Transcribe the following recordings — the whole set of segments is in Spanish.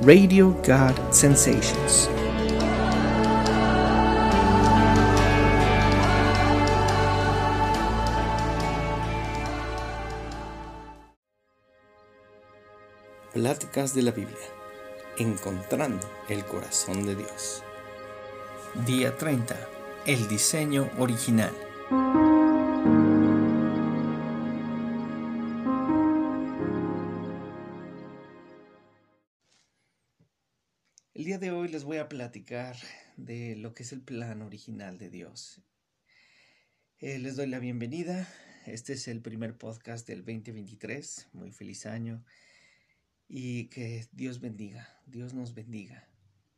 Radio God Sensations. Pláticas de la Biblia. Encontrando el corazón de Dios. Día 30. El diseño original. Platicar de lo que es el plan original de Dios. Eh, les doy la bienvenida. Este es el primer podcast del 2023. Muy feliz año. Y que Dios bendiga, Dios nos bendiga,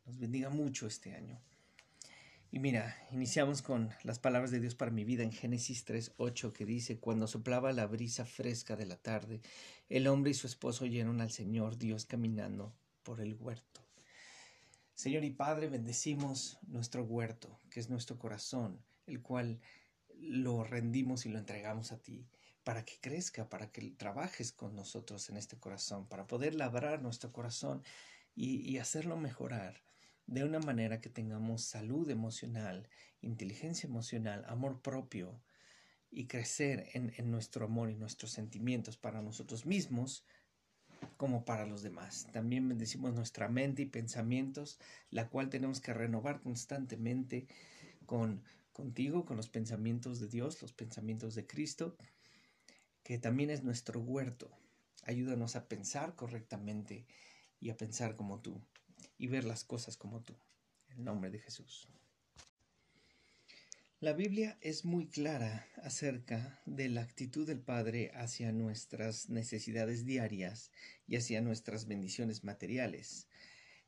nos bendiga mucho este año. Y mira, iniciamos con las palabras de Dios para mi vida en Génesis 3.8 que dice, cuando soplaba la brisa fresca de la tarde, el hombre y su esposo oyeron al Señor Dios caminando por el huerto. Señor y Padre, bendecimos nuestro huerto, que es nuestro corazón, el cual lo rendimos y lo entregamos a ti, para que crezca, para que trabajes con nosotros en este corazón, para poder labrar nuestro corazón y, hacerlo mejorar de una manera que tengamos salud emocional, inteligencia emocional, amor propio y crecer en nuestro amor y nuestros sentimientos para nosotros mismos, como para los demás. También bendecimos nuestra mente y pensamientos, la cual tenemos que renovar constantemente con contigo, con los pensamientos de Dios, los pensamientos de Cristo, que también es nuestro huerto. Ayúdanos a pensar correctamente y a pensar como tú y ver las cosas como tú. En el nombre de Jesús. La Biblia es muy clara acerca de la actitud del Padre hacia nuestras necesidades diarias y hacia nuestras bendiciones materiales.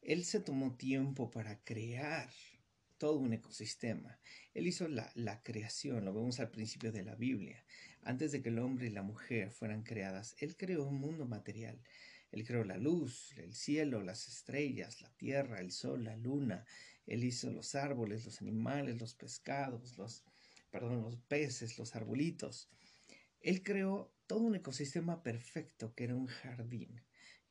Él se tomó tiempo para crear todo un ecosistema. Él hizo la, la, creación, lo vemos al principio de la Biblia. Antes de que el hombre y la mujer fueran creadas, Él creó un mundo material. Él creó la luz, el cielo, las estrellas, la tierra, el sol, la luna, él hizo los árboles, los animales, los pescados, los, perdón, los peces, los arbolitos. Él creó todo un ecosistema perfecto que era un jardín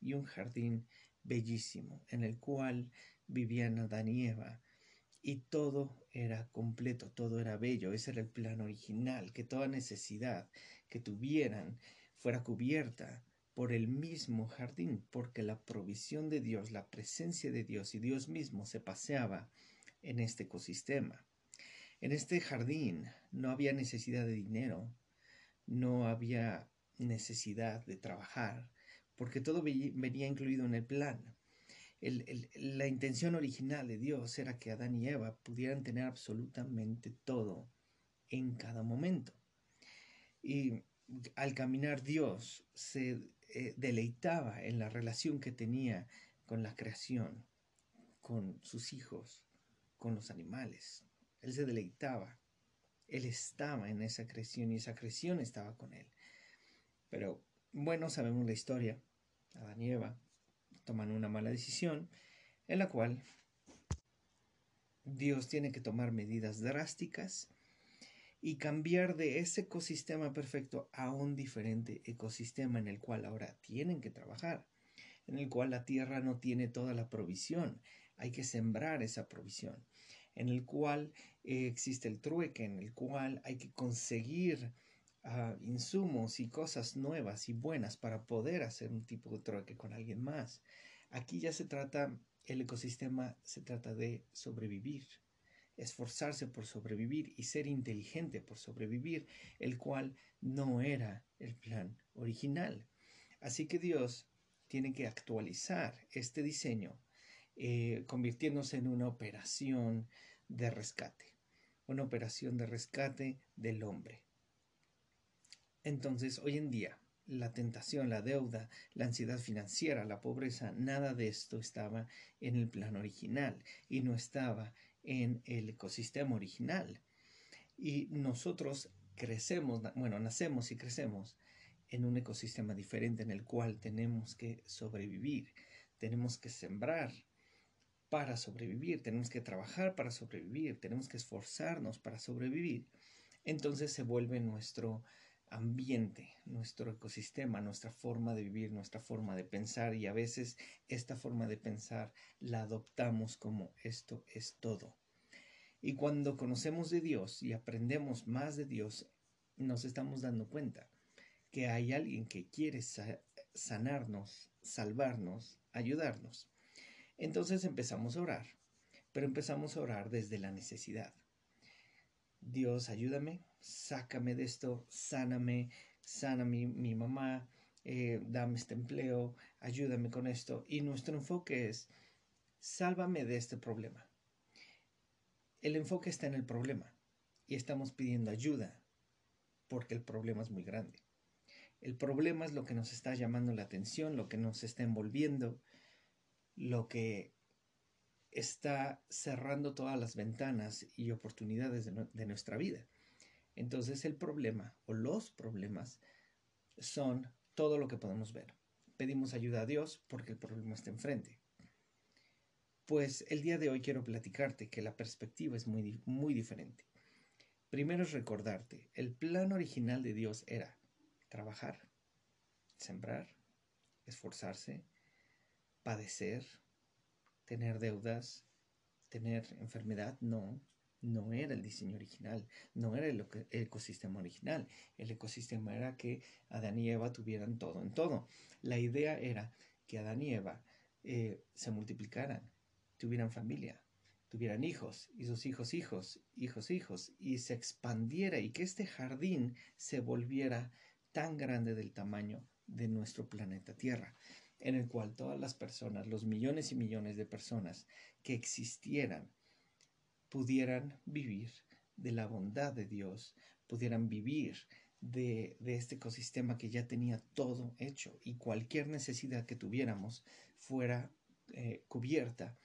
y un jardín bellísimo en el cual vivían Adán y Eva y todo era completo, todo era bello. Ese era el plan original, que toda necesidad que tuvieran fuera cubierta por el mismo jardín, porque la provisión de Dios, la presencia de Dios y Dios mismo se paseaba en este ecosistema. En este jardín no había necesidad de dinero, no había necesidad de trabajar, porque todo venía incluido en el plan. La intención original de Dios era que Adán y Eva pudieran tener absolutamente todo en cada momento. Y al caminar Dios se eh, deleitaba en la relación que tenía con la creación, con sus hijos, con los animales. Él se deleitaba. Él estaba en esa creación y esa creación estaba con él. Pero bueno, sabemos la historia. Adán y Eva toman una mala decisión en la cual Dios tiene que tomar medidas drásticas y cambiar de ese ecosistema perfecto a un diferente ecosistema en el cual ahora tienen que trabajar, en el cual la tierra no tiene toda la provisión, hay que sembrar esa provisión, en el cual eh, existe el trueque, en el cual hay que conseguir uh, insumos y cosas nuevas y buenas para poder hacer un tipo de trueque con alguien más. Aquí ya se trata, el ecosistema se trata de sobrevivir, esforzarse por sobrevivir y ser inteligente por sobrevivir, el cual no era el plan original. Así que Dios tiene que actualizar este diseño, eh, convirtiéndose en una operación de rescate, una operación de rescate del hombre. Entonces, hoy en día, la tentación, la deuda, la ansiedad financiera, la pobreza, nada de esto estaba en el plan original y no estaba en el ecosistema original. Y nosotros crecemos, bueno, nacemos y crecemos en un ecosistema diferente en el cual tenemos que sobrevivir, tenemos que sembrar para sobrevivir, tenemos que trabajar para sobrevivir, tenemos que esforzarnos para sobrevivir. Entonces se vuelve nuestro ambiente, nuestro ecosistema, nuestra forma de vivir, nuestra forma de pensar y a veces esta forma de pensar la adoptamos como esto es todo. Y cuando conocemos de Dios y aprendemos más de Dios, nos estamos dando cuenta que hay alguien que quiere sanarnos, salvarnos, ayudarnos. Entonces empezamos a orar, pero empezamos a orar desde la necesidad. Dios, ayúdame, sácame de esto, sáname, sana mi, mamá, eh, dame este empleo, ayúdame con esto. Y nuestro enfoque es, sálvame de este problema. El enfoque está en el problema y estamos pidiendo ayuda porque el problema es muy grande. El problema es lo que nos está llamando la atención, lo que nos está envolviendo, lo que está cerrando todas las ventanas y oportunidades de, nuestra vida. Entonces el problema o los problemas son todo lo que podemos ver. Pedimos ayuda a Dios porque el problema está enfrente. Pues el día de hoy quiero platicarte que la perspectiva es muy, muy diferente. Primero es recordarte, el plan original de Dios era trabajar, sembrar, esforzarse, padecer, tener deudas, tener enfermedad, no, no era el diseño original, no era el, ecosistema original. El ecosistema era que Adán y Eva tuvieran todo en todo. La idea era que Adán y Eva eh, se multiplicaran, tuvieran familia, tuvieran hijos, y sus hijos hijos, hijos hijos, y se expandiera y que este jardín se volviera tan grande del tamaño de nuestro planeta Tierra, en el cual todas las personas, los millones y millones de personas que existieran, pudieran vivir de la bondad de Dios, pudieran vivir de, este ecosistema que ya tenía todo hecho y cualquier necesidad que tuviéramos fuera eh, cubierta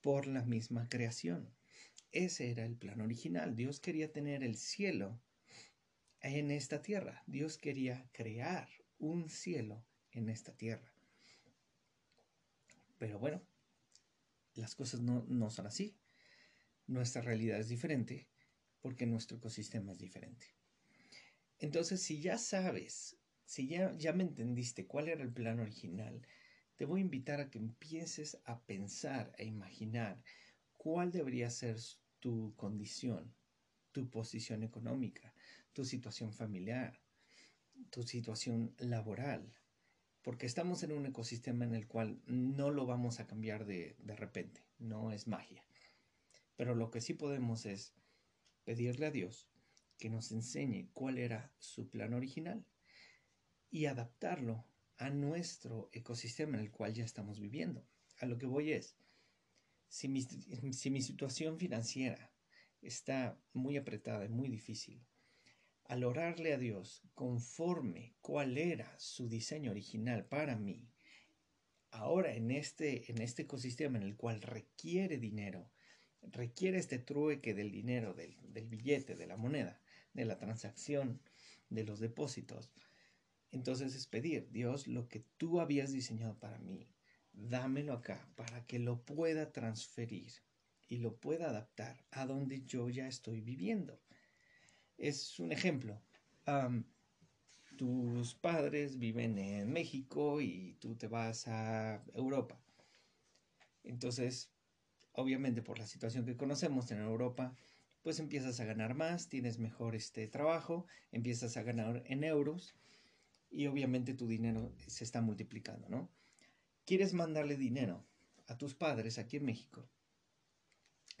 por la misma creación. Ese era el plan original. Dios quería tener el cielo en esta tierra. Dios quería crear un cielo en esta tierra. Pero bueno, las cosas no, no son así. Nuestra realidad es diferente porque nuestro ecosistema es diferente. Entonces, si ya sabes, si ya, ya me entendiste cuál era el plan original, te voy a invitar a que empieces a pensar, a imaginar cuál debería ser tu condición, tu posición económica, tu situación familiar, tu situación laboral, porque estamos en un ecosistema en el cual no lo vamos a cambiar de, de repente, no es magia. Pero lo que sí podemos es pedirle a Dios que nos enseñe cuál era su plan original y adaptarlo a nuestro ecosistema en el cual ya estamos viviendo. A lo que voy es, si mi, si mi situación financiera está muy apretada y muy difícil, al orarle a Dios conforme cuál era su diseño original para mí, ahora en este, en este ecosistema en el cual requiere dinero, requiere este trueque del dinero, del, del billete, de la moneda, de la transacción, de los depósitos, entonces es pedir, Dios, lo que tú habías diseñado para mí, dámelo acá para que lo pueda transferir y lo pueda adaptar a donde yo ya estoy viviendo es un ejemplo. tus padres viven en México y tú te vas a Europa. Entonces, obviamente por la situación que conocemos en Europa, pues empiezas a ganar más, tienes mejor este trabajo, empiezas a ganar en euros y obviamente tu dinero se está multiplicando, ¿no? Quieres mandarle dinero a tus padres aquí en México.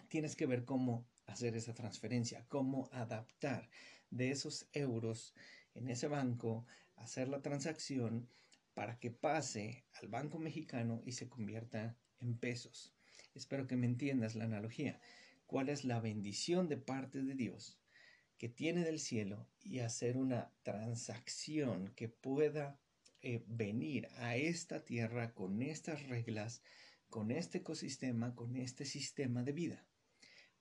Tienes que ver cómo hacer esa transferencia, cómo adaptar de esos euros en ese banco, hacer la transacción para que pase al banco mexicano y se convierta en pesos. Espero que me entiendas la analogía. ¿Cuál es la bendición de parte de Dios que tiene del cielo y hacer una transacción que pueda eh, venir a esta tierra con estas reglas, con este ecosistema, con este sistema de vida?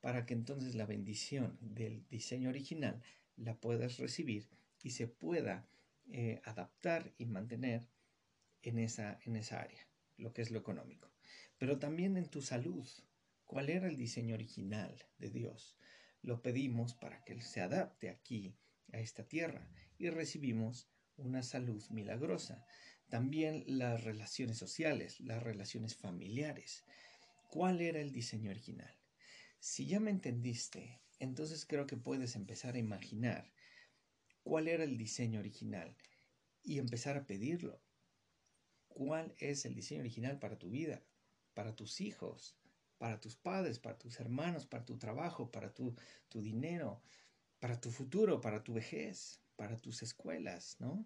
para que entonces la bendición del diseño original la puedas recibir y se pueda eh, adaptar y mantener en esa, en esa área, lo que es lo económico. Pero también en tu salud. ¿Cuál era el diseño original de Dios? Lo pedimos para que se adapte aquí a esta tierra y recibimos una salud milagrosa. También las relaciones sociales, las relaciones familiares. ¿Cuál era el diseño original? Si ya me entendiste, entonces creo que puedes empezar a imaginar cuál era el diseño original y empezar a pedirlo. ¿Cuál es el diseño original para tu vida, para tus hijos, para tus padres, para tus hermanos, para tu trabajo, para tu, tu dinero, para tu futuro, para tu vejez, para tus escuelas, ¿no?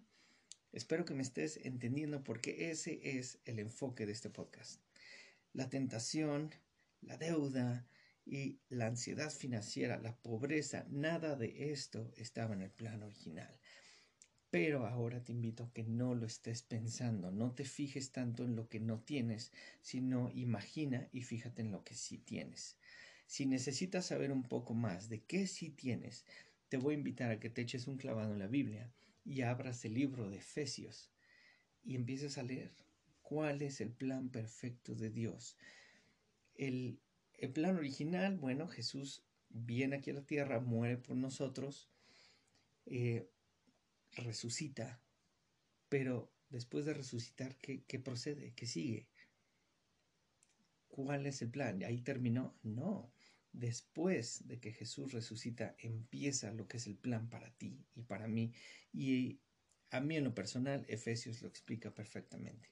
Espero que me estés entendiendo porque ese es el enfoque de este podcast. La tentación, la deuda y la ansiedad financiera, la pobreza, nada de esto estaba en el plan original. Pero ahora te invito a que no lo estés pensando, no te fijes tanto en lo que no tienes, sino imagina y fíjate en lo que sí tienes. Si necesitas saber un poco más de qué sí tienes, te voy a invitar a que te eches un clavado en la Biblia y abras el libro de Efesios y empieces a leer cuál es el plan perfecto de Dios. El, el plan original, bueno, Jesús viene aquí a la tierra, muere por nosotros, eh, resucita, pero después de resucitar, ¿qué, ¿qué, procede? ¿Qué sigue? ¿Cuál es el plan? ¿Ahí terminó? No. Después de que Jesús resucita, empieza lo que es el plan para ti y para mí. Y a mí en lo personal, Efesios lo explica perfectamente.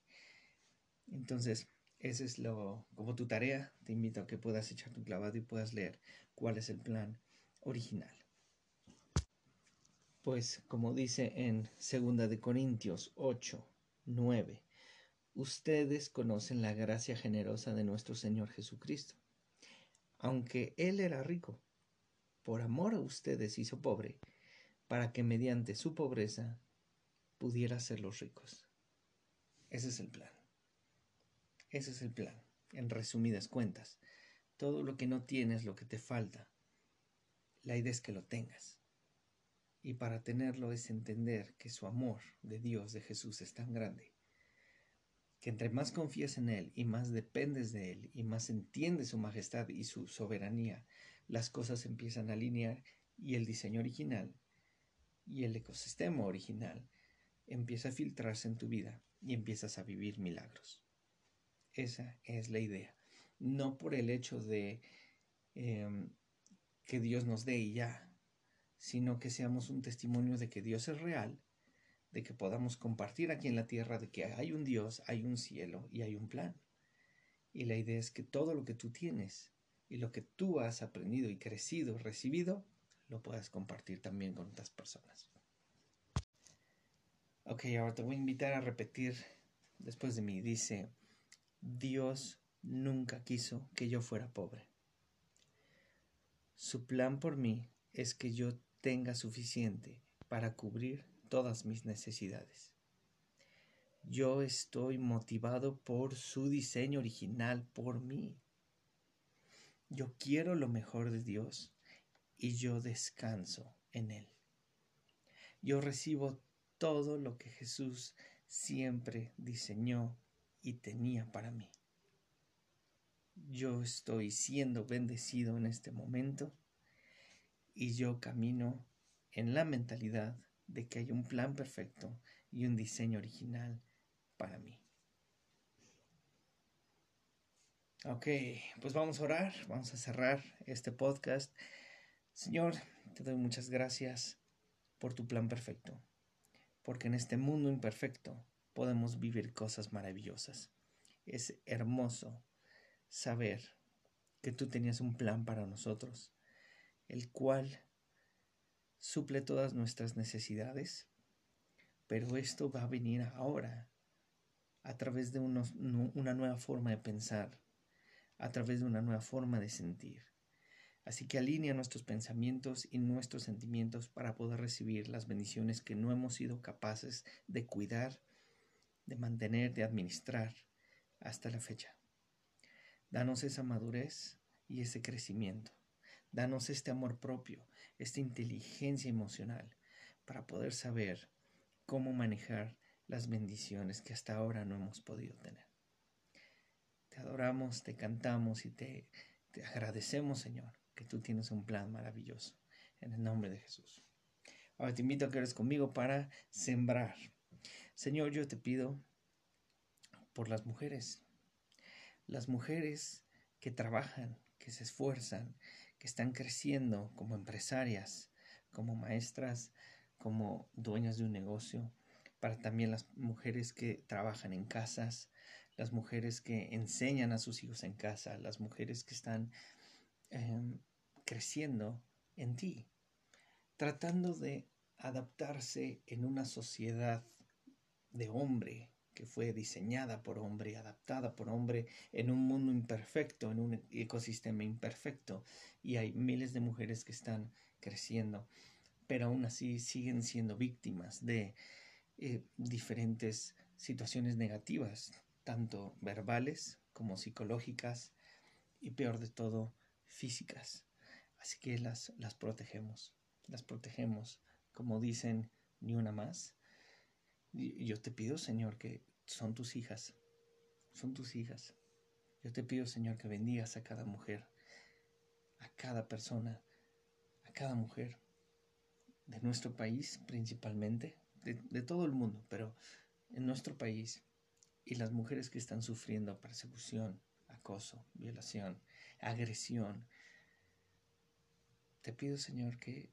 Entonces, ese es lo, como tu tarea, te invito a que puedas echar tu clavado y puedas leer cuál es el plan original. Pues como dice en 2 de Corintios 8, 9, ustedes conocen la gracia generosa de nuestro Señor Jesucristo. Aunque Él era rico, por amor a ustedes hizo pobre, para que mediante su pobreza pudiera ser los ricos. Ese es el plan. Ese es el plan, en resumidas cuentas. Todo lo que no tienes, lo que te falta, la idea es que lo tengas. Y para tenerlo es entender que su amor de Dios, de Jesús, es tan grande, que entre más confías en Él y más dependes de Él y más entiendes su majestad y su soberanía, las cosas empiezan a alinear y el diseño original y el ecosistema original empieza a filtrarse en tu vida y empiezas a vivir milagros. Esa es la idea. No por el hecho de em, que Dios nos dé y ya, sino que seamos un testimonio de que Dios es real, de que podamos compartir aquí en la tierra de que hay un Dios, hay un cielo y hay un plan. Y la idea es que todo lo que tú tienes y lo que tú has aprendido y crecido, recibido, lo puedas compartir también con otras personas. Ok, ahora te voy a invitar a repetir después de mí. Dice, Dios nunca quiso que yo fuera pobre. Su plan por mí es que yo tenga suficiente para cubrir todas mis necesidades. Yo estoy motivado por su diseño original, por mí. Yo quiero lo mejor de Dios y yo descanso en Él. Yo recibo todo lo que Jesús siempre diseñó y tenía para mí. Yo estoy siendo bendecido en este momento y yo camino en la mentalidad de que hay un plan perfecto y un diseño original para mí. Ok, pues vamos a orar, vamos a cerrar este podcast. Señor, te doy muchas gracias por tu plan perfecto, porque en este mundo imperfecto podemos vivir cosas maravillosas. Es hermoso saber que tú tenías un plan para nosotros, el cual suple todas nuestras necesidades, pero esto va a venir ahora a través de una nueva forma de pensar, a través de una nueva forma de sentir. Así que alinea nuestros pensamientos y nuestros sentimientos para poder recibir las bendiciones que no hemos sido capaces de cuidar, de mantener, de administrar hasta la fecha. Danos esa madurez y ese crecimiento. Danos este amor propio, esta inteligencia emocional para poder saber cómo manejar las bendiciones que hasta ahora no hemos podido tener. Te adoramos, te cantamos y te, agradecemos, Señor, que tú tienes un plan maravilloso. En el nombre de Jesús. Ahora te invito a que eres conmigo para sembrar. Señor, yo te pido por las mujeres, las mujeres que trabajan, que se esfuerzan, que están creciendo como empresarias, como maestras, como dueñas de un negocio, para también las mujeres que trabajan en casas, las mujeres que enseñan a sus hijos en casa, las mujeres que están em, creciendo en ti, tratando de adaptarse en una sociedad de hombre que fue diseñada por hombre, adaptada por hombre en un mundo imperfecto, en un ecosistema imperfecto. Y hay miles de mujeres que están creciendo, pero aún así siguen siendo víctimas de eh, diferentes situaciones negativas, tanto verbales como psicológicas y peor de todo, físicas. Así que las, las protegemos, las protegemos, como dicen, ni una más. Y yo te pido, Señor, que son tus hijas, son tus hijas. Yo te pido, Señor, que bendigas a cada mujer, a cada persona, a cada mujer de nuestro país principalmente, de, todo el mundo, pero en nuestro país y las mujeres que están sufriendo persecución, acoso, violación, agresión. Te pido, Señor, que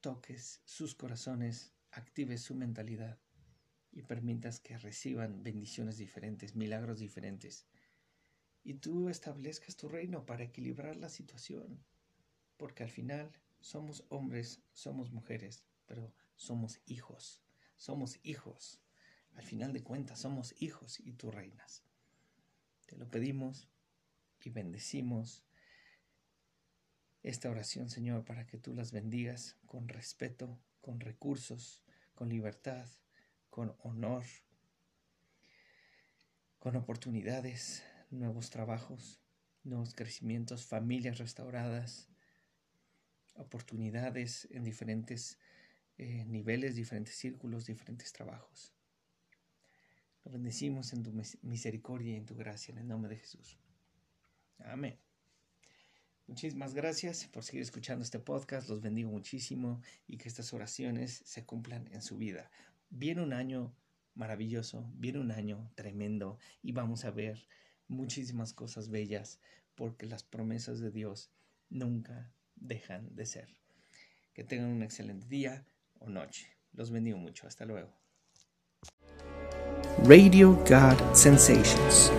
toques sus corazones, actives su mentalidad y permitas que reciban bendiciones diferentes, milagros diferentes. Y tú establezcas tu reino para equilibrar la situación, porque al final somos hombres, somos mujeres, pero somos hijos, somos hijos. Al final de cuentas somos hijos y tú reinas. Te lo pedimos y bendecimos esta oración, Señor, para que tú las bendigas con respeto, con recursos, con libertad, con honor, con oportunidades, nuevos trabajos, nuevos crecimientos, familias restauradas, oportunidades en diferentes eh, niveles, diferentes círculos, diferentes trabajos. Lo bendecimos en tu misericordia y en tu gracia, en el nombre de Jesús. Amén. Muchísimas gracias por seguir escuchando este podcast. Los bendigo muchísimo y que estas oraciones se cumplan en su vida. Viene un año maravilloso, viene un año tremendo y vamos a ver muchísimas cosas bellas porque las promesas de Dios nunca dejan de ser. Que tengan un excelente día o noche. Los bendigo mucho. Hasta luego. Radio God Sensations.